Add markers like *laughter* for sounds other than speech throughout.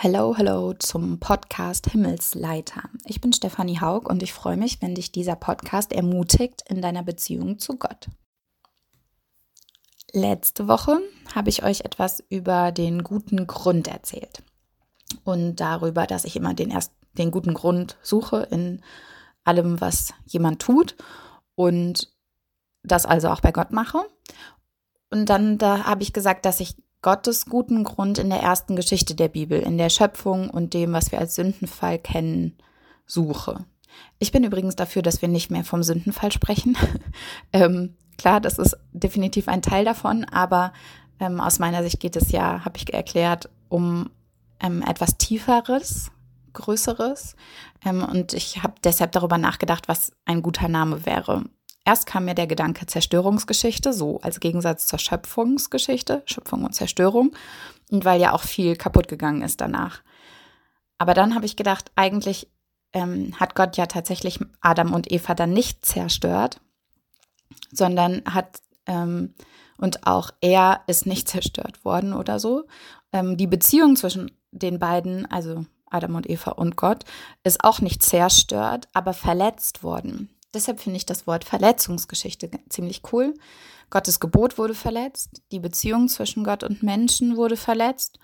Hallo, hallo zum Podcast Himmelsleiter. Ich bin Stefanie Haug und ich freue mich, wenn dich dieser Podcast ermutigt in deiner Beziehung zu Gott. Letzte Woche habe ich euch etwas über den guten Grund erzählt und darüber, dass ich immer den, erst, den guten Grund suche in allem, was jemand tut und das also auch bei Gott mache. Und dann da habe ich gesagt, dass ich Gottes guten Grund in der ersten Geschichte der Bibel, in der Schöpfung und dem, was wir als Sündenfall kennen, suche. Ich bin übrigens dafür, dass wir nicht mehr vom Sündenfall sprechen. *laughs* ähm, klar, das ist definitiv ein Teil davon, aber ähm, aus meiner Sicht geht es ja, habe ich erklärt, um ähm, etwas Tieferes, Größeres. Ähm, und ich habe deshalb darüber nachgedacht, was ein guter Name wäre. Erst kam mir der Gedanke Zerstörungsgeschichte, so als Gegensatz zur Schöpfungsgeschichte, Schöpfung und Zerstörung, und weil ja auch viel kaputt gegangen ist danach. Aber dann habe ich gedacht, eigentlich ähm, hat Gott ja tatsächlich Adam und Eva dann nicht zerstört, sondern hat ähm, und auch er ist nicht zerstört worden oder so. Ähm, die Beziehung zwischen den beiden, also Adam und Eva und Gott, ist auch nicht zerstört, aber verletzt worden. Deshalb finde ich das Wort Verletzungsgeschichte ziemlich cool. Gottes Gebot wurde verletzt, die Beziehung zwischen Gott und Menschen wurde verletzt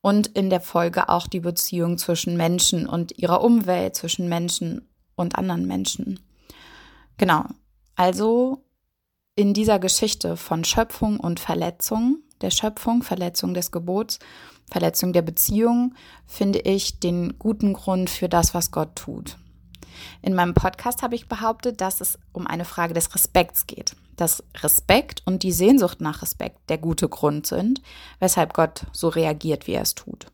und in der Folge auch die Beziehung zwischen Menschen und ihrer Umwelt, zwischen Menschen und anderen Menschen. Genau. Also in dieser Geschichte von Schöpfung und Verletzung der Schöpfung, Verletzung des Gebots, Verletzung der Beziehung, finde ich den guten Grund für das, was Gott tut. In meinem Podcast habe ich behauptet, dass es um eine Frage des Respekts geht. Dass Respekt und die Sehnsucht nach Respekt der gute Grund sind, weshalb Gott so reagiert, wie er es tut.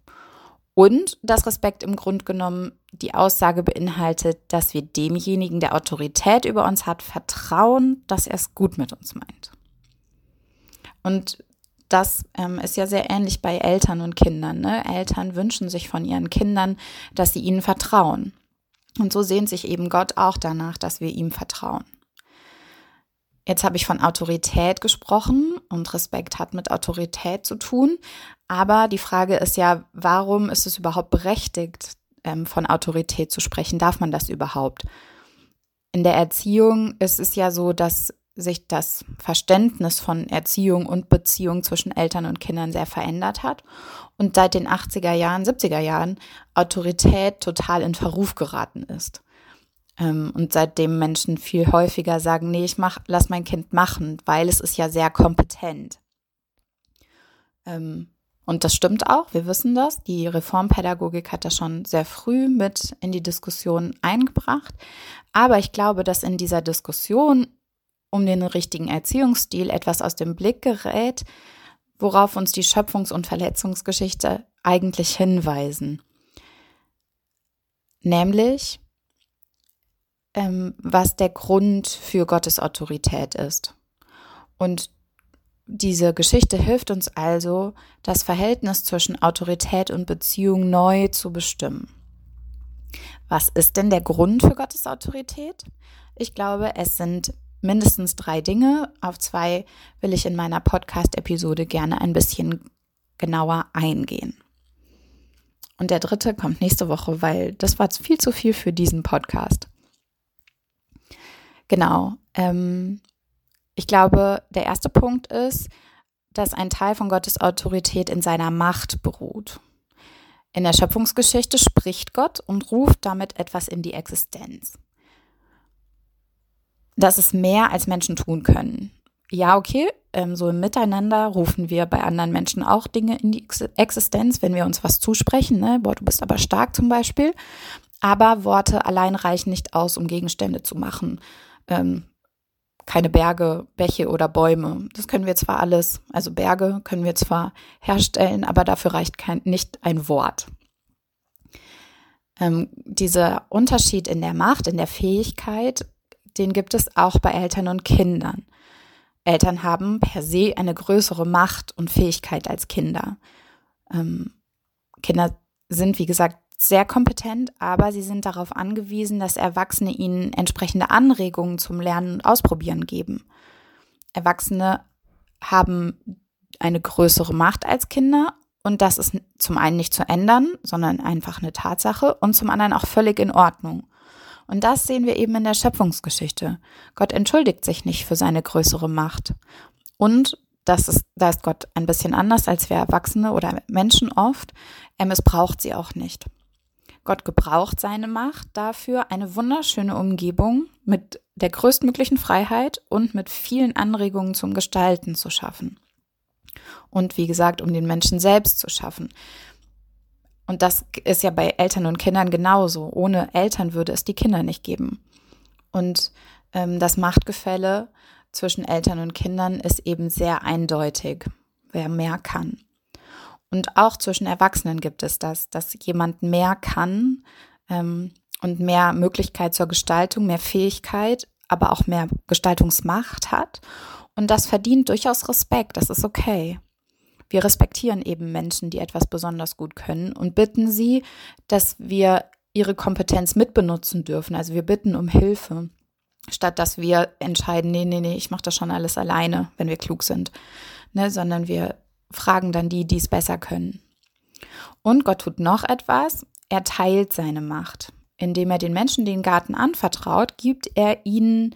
Und dass Respekt im Grunde genommen die Aussage beinhaltet, dass wir demjenigen, der Autorität über uns hat, vertrauen, dass er es gut mit uns meint. Und das ähm, ist ja sehr ähnlich bei Eltern und Kindern. Ne? Eltern wünschen sich von ihren Kindern, dass sie ihnen vertrauen. Und so sehnt sich eben Gott auch danach, dass wir ihm vertrauen. Jetzt habe ich von Autorität gesprochen und Respekt hat mit Autorität zu tun. Aber die Frage ist ja, warum ist es überhaupt berechtigt, ähm, von Autorität zu sprechen? Darf man das überhaupt? In der Erziehung ist es ja so, dass sich das Verständnis von Erziehung und Beziehung zwischen Eltern und Kindern sehr verändert hat und seit den 80er Jahren, 70er Jahren Autorität total in Verruf geraten ist. Ähm, und seitdem Menschen viel häufiger sagen, nee, ich mach, lass mein Kind machen, weil es ist ja sehr kompetent. Ähm, und das stimmt auch, wir wissen das. Die Reformpädagogik hat das schon sehr früh mit in die Diskussion eingebracht. Aber ich glaube, dass in dieser Diskussion um den richtigen Erziehungsstil etwas aus dem Blick gerät, worauf uns die Schöpfungs- und Verletzungsgeschichte eigentlich hinweisen. Nämlich, ähm, was der Grund für Gottes Autorität ist. Und diese Geschichte hilft uns also, das Verhältnis zwischen Autorität und Beziehung neu zu bestimmen. Was ist denn der Grund für Gottes Autorität? Ich glaube, es sind mindestens drei Dinge. Auf zwei will ich in meiner Podcast-Episode gerne ein bisschen genauer eingehen. Und der dritte kommt nächste Woche, weil das war viel zu viel für diesen Podcast. Genau. Ähm, ich glaube, der erste Punkt ist, dass ein Teil von Gottes Autorität in seiner Macht beruht. In der Schöpfungsgeschichte spricht Gott und ruft damit etwas in die Existenz dass es mehr als Menschen tun können. Ja, okay, ähm, so im Miteinander rufen wir bei anderen Menschen auch Dinge in die Existenz, wenn wir uns was zusprechen. Ne? Boah, du bist aber stark zum Beispiel. Aber Worte allein reichen nicht aus, um Gegenstände zu machen. Ähm, keine Berge, Bäche oder Bäume. Das können wir zwar alles, also Berge können wir zwar herstellen, aber dafür reicht kein, nicht ein Wort. Ähm, dieser Unterschied in der Macht, in der Fähigkeit den gibt es auch bei Eltern und Kindern. Eltern haben per se eine größere Macht und Fähigkeit als Kinder. Ähm, Kinder sind, wie gesagt, sehr kompetent, aber sie sind darauf angewiesen, dass Erwachsene ihnen entsprechende Anregungen zum Lernen und Ausprobieren geben. Erwachsene haben eine größere Macht als Kinder Und das ist zum einen nicht zu ändern, sondern einfach eine Tatsache und zum anderen auch völlig in Ordnung. Und das sehen wir eben in der Schöpfungsgeschichte. Gott entschuldigt sich nicht für seine größere Macht. Und das ist, da ist Gott ein bisschen anders als wir Erwachsene oder Menschen oft. Er missbraucht sie auch nicht. Gott gebraucht seine Macht dafür, eine wunderschöne Umgebung mit der größtmöglichen Freiheit und mit vielen Anregungen zum Gestalten zu schaffen und wie gesagt, um den Menschen selbst zu schaffen. Und das ist ja bei Eltern und Kindern genauso. Ohne Eltern würde es die Kinder nicht geben. Und ähm, das Machtgefälle zwischen Eltern und Kindern ist eben sehr eindeutig, wer mehr kann. Und auch zwischen Erwachsenen gibt es das, dass jemand mehr kann ähm, und mehr Möglichkeit zur Gestaltung, mehr Fähigkeit, aber auch mehr Gestaltungsmacht hat. Und das verdient durchaus Respekt, das ist okay. Wir respektieren eben Menschen, die etwas besonders gut können und bitten sie, dass wir ihre Kompetenz mitbenutzen dürfen. Also wir bitten um Hilfe, statt dass wir entscheiden, nee, nee, nee, ich mache das schon alles alleine, wenn wir klug sind, ne, sondern wir fragen dann die, die es besser können. Und Gott tut noch etwas, er teilt seine Macht. Indem er den Menschen den Garten anvertraut, gibt er ihnen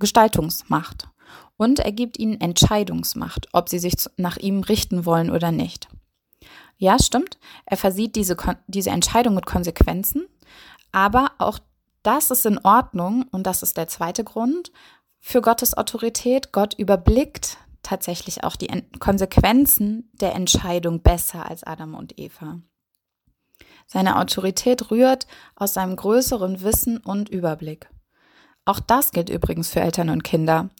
Gestaltungsmacht und er gibt ihnen Entscheidungsmacht, ob sie sich nach ihm richten wollen oder nicht. Ja, stimmt, er versieht diese, diese Entscheidung mit Konsequenzen, aber auch das ist in Ordnung und das ist der zweite Grund für Gottes Autorität. Gott überblickt tatsächlich auch die Konsequenzen der Entscheidung besser als Adam und Eva. Seine Autorität rührt aus seinem größeren Wissen und Überblick. Auch das gilt übrigens für Eltern und Kinder.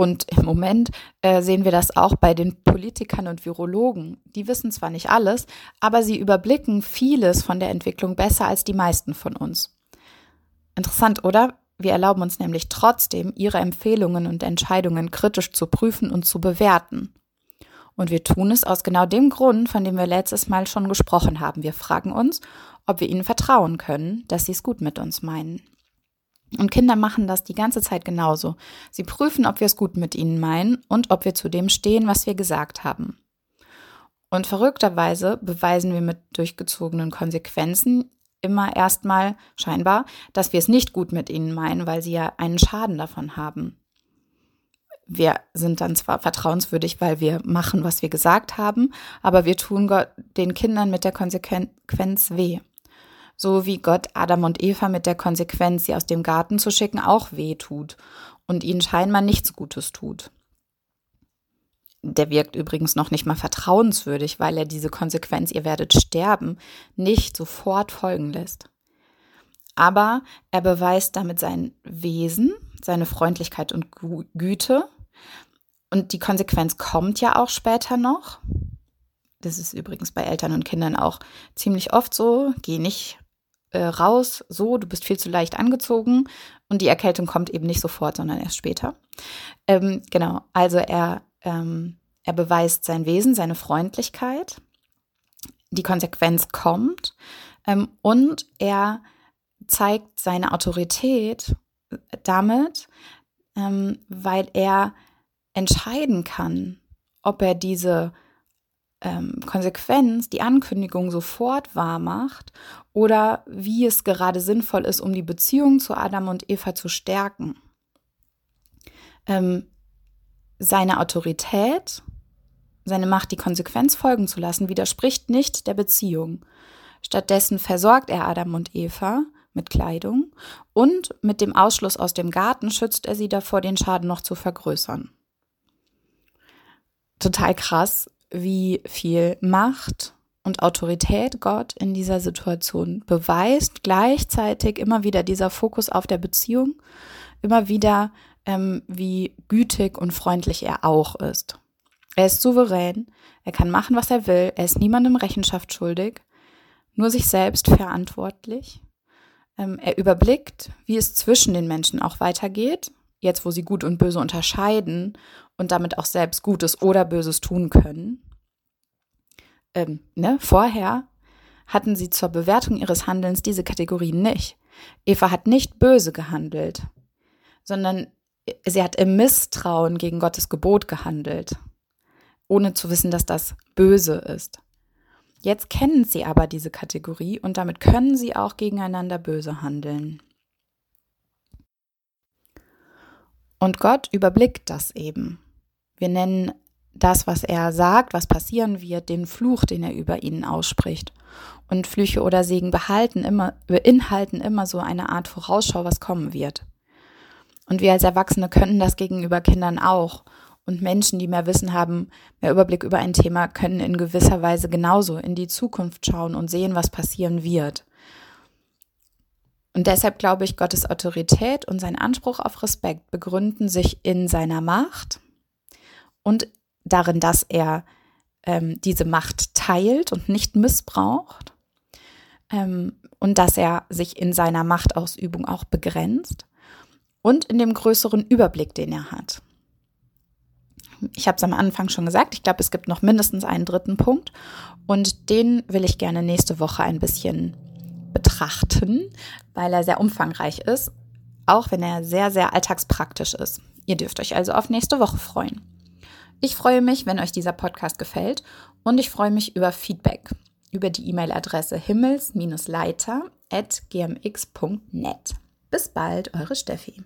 Und im Moment äh, sehen wir das auch bei den Politikern und Virologen. Die wissen zwar nicht alles, aber sie überblicken vieles von der Entwicklung besser als die meisten von uns. Interessant, oder? Wir erlauben uns nämlich trotzdem, ihre Empfehlungen und Entscheidungen kritisch zu prüfen und zu bewerten. Und wir tun es aus genau dem Grund, von dem wir letztes Mal schon gesprochen haben. Wir fragen uns, ob wir ihnen vertrauen können, dass sie es gut mit uns meinen. Und Kinder machen das die ganze Zeit genauso. Sie prüfen, ob wir es gut mit ihnen meinen und ob wir zu dem stehen, was wir gesagt haben. Und verrückterweise beweisen wir mit durchgezogenen Konsequenzen immer erstmal scheinbar, dass wir es nicht gut mit ihnen meinen, weil sie ja einen Schaden davon haben. Wir sind dann zwar vertrauenswürdig, weil wir machen, was wir gesagt haben, aber wir tun den Kindern mit der Konsequenz weh so wie Gott Adam und Eva mit der Konsequenz, sie aus dem Garten zu schicken, auch weh tut und ihnen scheinbar nichts Gutes tut. Der wirkt übrigens noch nicht mal vertrauenswürdig, weil er diese Konsequenz, ihr werdet sterben, nicht sofort folgen lässt. Aber er beweist damit sein Wesen, seine Freundlichkeit und Güte. Und die Konsequenz kommt ja auch später noch. Das ist übrigens bei Eltern und Kindern auch ziemlich oft so. Geh nicht äh, raus, so, du bist viel zu leicht angezogen und die Erkältung kommt eben nicht sofort, sondern erst später. Ähm, genau, also er, ähm, er beweist sein Wesen, seine Freundlichkeit, die Konsequenz kommt ähm, und er zeigt seine Autorität damit, ähm, weil er entscheiden kann, ob er diese ähm, Konsequenz, die Ankündigung sofort wahr macht oder wie es gerade sinnvoll ist, um die Beziehung zu Adam und Eva zu stärken. Ähm, seine Autorität, seine Macht, die Konsequenz folgen zu lassen, widerspricht nicht der Beziehung. Stattdessen versorgt er Adam und Eva mit Kleidung und mit dem Ausschluss aus dem Garten schützt er sie davor, den Schaden noch zu vergrößern. Total krass, wie viel Macht und Autorität Gott in dieser Situation beweist. Gleichzeitig immer wieder dieser Fokus auf der Beziehung, immer wieder, ähm, wie gütig und freundlich er auch ist. Er ist souverän, er kann machen, was er will, er ist niemandem Rechenschaft schuldig, nur sich selbst verantwortlich. Ähm, er überblickt, wie es zwischen den Menschen auch weitergeht, jetzt wo sie gut und böse unterscheiden und damit auch selbst Gutes oder Böses tun können. Ähm, ne, vorher hatten sie zur Bewertung ihres Handelns diese Kategorien nicht. Eva hat nicht böse gehandelt, sondern sie hat im Misstrauen gegen Gottes Gebot gehandelt. ohne zu wissen, dass das böse ist. Jetzt kennen sie aber diese Kategorie und damit können sie auch gegeneinander böse handeln. Und Gott überblickt das eben. Wir nennen das, was er sagt, was passieren wird, den Fluch, den er über ihnen ausspricht. Und Flüche oder Segen behalten immer, beinhalten immer so eine Art Vorausschau, was kommen wird. Und wir als Erwachsene können das gegenüber Kindern auch. Und Menschen, die mehr Wissen haben, mehr Überblick über ein Thema, können in gewisser Weise genauso in die Zukunft schauen und sehen, was passieren wird. Und deshalb glaube ich, Gottes Autorität und sein Anspruch auf Respekt begründen sich in seiner Macht und darin, dass er ähm, diese Macht teilt und nicht missbraucht ähm, und dass er sich in seiner Machtausübung auch begrenzt und in dem größeren Überblick, den er hat. Ich habe es am Anfang schon gesagt, ich glaube, es gibt noch mindestens einen dritten Punkt und den will ich gerne nächste Woche ein bisschen betrachten, weil er sehr umfangreich ist, auch wenn er sehr, sehr alltagspraktisch ist. Ihr dürft euch also auf nächste Woche freuen. Ich freue mich, wenn euch dieser Podcast gefällt und ich freue mich über Feedback über die E-Mail-Adresse himmels-leiter at gmx.net. Bis bald, eure Steffi.